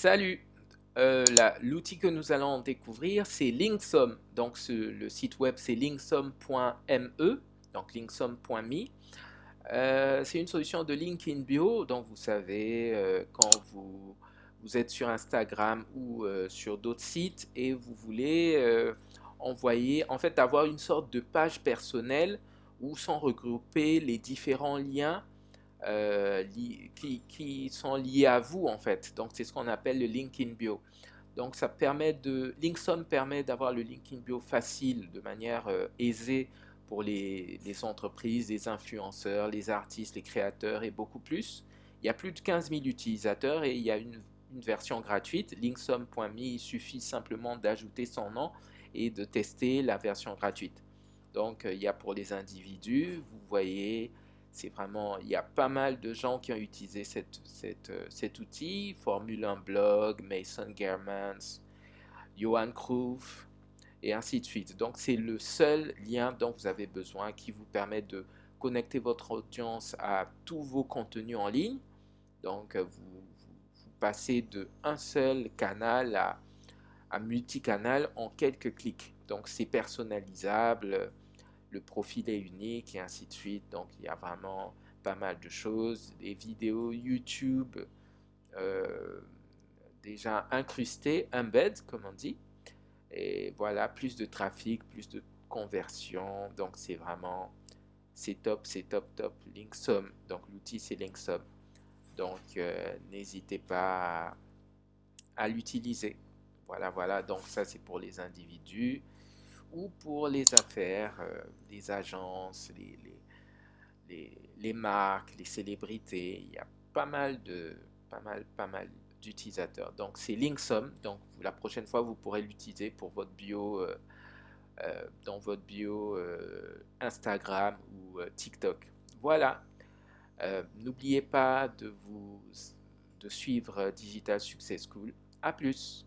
Salut Euh, L'outil que nous allons découvrir, c'est Linksum. Donc, le site web, c'est linksum.me, donc linksum.me. Euh, c'est une solution de LinkedIn Bio. Donc, vous savez, euh, quand vous, vous êtes sur Instagram ou sur d'autres sites et vous voulez envoyer, en fait, avoir une sorte de page personnelle où sont regroupés les différents liens euh, qui, sont liés à vous en fait. Donc c'est ce qu'on appelle le LinkedIn Bio. Donc ça permet de, Linksum permet d'avoir le LinkedIn Bio facile, de manière euh, aisée pour les, les entreprises, les influenceurs, les artistes, les créateurs et beaucoup plus. Il y a plus de 15 000 utilisateurs et il y a une, une version gratuite, linksum.me, il suffit simplement d'ajouter son nom et de tester la version gratuite. Donc euh, il y a pour les individus, vous voyez, c'est vraiment, il y a pas mal de gens qui ont utilisé euh, cet outil. Formule 1 Blog, Mason Germans, Johan Cruyff, et ainsi de suite. Donc, c'est le seul lien dont vous avez besoin qui vous permet de connecter votre audience à tous vos contenus en ligne. Donc, euh, vous passez de un seul canal à, à multicanal en quelques clics. Donc, c'est personnalisable le profil est unique et ainsi de suite. Donc il y a vraiment pas mal de choses. Des vidéos YouTube euh, déjà incrustées, embed comme on dit. Et voilà, plus de trafic, plus de conversion. Donc c'est vraiment, c'est top, c'est top, top. Linksum, donc l'outil c'est Linksum. Donc euh, n'hésitez pas à, à l'utiliser. Voilà, voilà. Donc ça c'est pour les individus ou pour les affaires, euh, les agences, les, les, les, marques, les célébrités. Il y a pas mal de pas mal, pas mal d'utilisateurs. Donc c'est Linksum. Donc la prochaine fois vous pourrez l'utiliser pour votre bio euh, euh, dans votre bio Instagram ou TikTok. Voilà. N'oubliez pas de vous de suivre Digital Success School. À plus.